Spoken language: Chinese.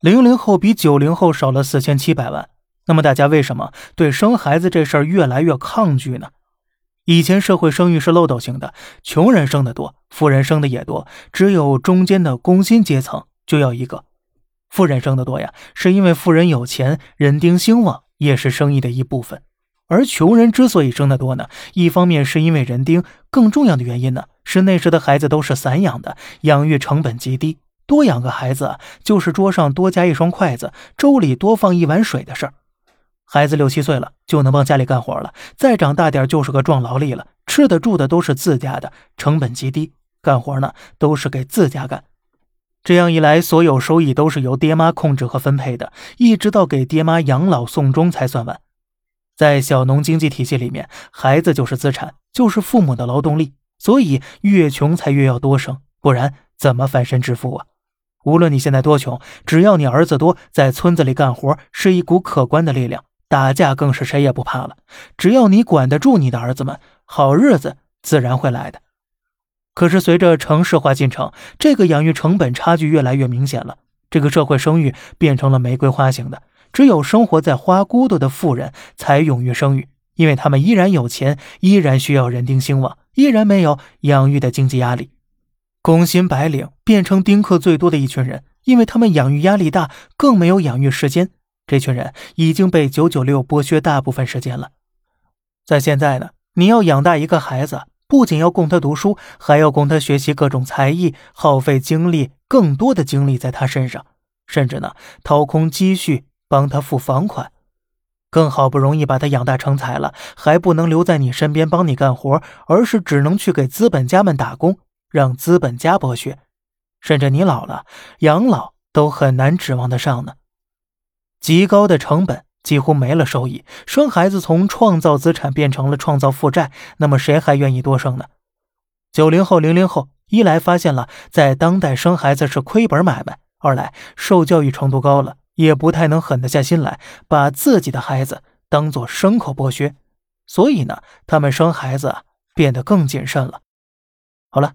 零零后比九零后少了四千七百万。那么大家为什么对生孩子这事儿越来越抗拒呢？以前社会生育是漏斗型的，穷人生的多，富人生的也多，只有中间的工薪阶层就要一个。富人生的多呀，是因为富人有钱，人丁兴旺，也是生意的一部分。而穷人之所以生的多呢，一方面是因为人丁，更重要的原因呢，是那时的孩子都是散养的，养育成本极低。多养个孩子，就是桌上多加一双筷子，粥里多放一碗水的事儿。孩子六七岁了，就能帮家里干活了；再长大点，就是个壮劳力了。吃的住的都是自家的，成本极低，干活呢都是给自家干。这样一来，所有收益都是由爹妈控制和分配的，一直到给爹妈养老送终才算完。在小农经济体系里面，孩子就是资产，就是父母的劳动力，所以越穷才越要多生，不然怎么翻身致富啊？无论你现在多穷，只要你儿子多，在村子里干活是一股可观的力量，打架更是谁也不怕了。只要你管得住你的儿子们，好日子自然会来的。可是随着城市化进程，这个养育成本差距越来越明显了。这个社会生育变成了玫瑰花型的，只有生活在花骨朵的富人才勇于生育，因为他们依然有钱，依然需要人丁兴旺，依然没有养育的经济压力。工薪白领变成丁克最多的一群人，因为他们养育压力大，更没有养育时间。这群人已经被九九六剥削大部分时间了。在现在呢，你要养大一个孩子，不仅要供他读书，还要供他学习各种才艺，耗费精力更多的精力在他身上，甚至呢，掏空积蓄帮他付房款。更好不容易把他养大成才了，还不能留在你身边帮你干活，而是只能去给资本家们打工。让资本家剥削，甚至你老了养老都很难指望得上呢。极高的成本几乎没了收益，生孩子从创造资产变成了创造负债，那么谁还愿意多生呢？九零后、零零后一来发现了在当代生孩子是亏本买卖，二来受教育程度高了，也不太能狠得下心来把自己的孩子当做牲口剥削，所以呢，他们生孩子变得更谨慎了。好了。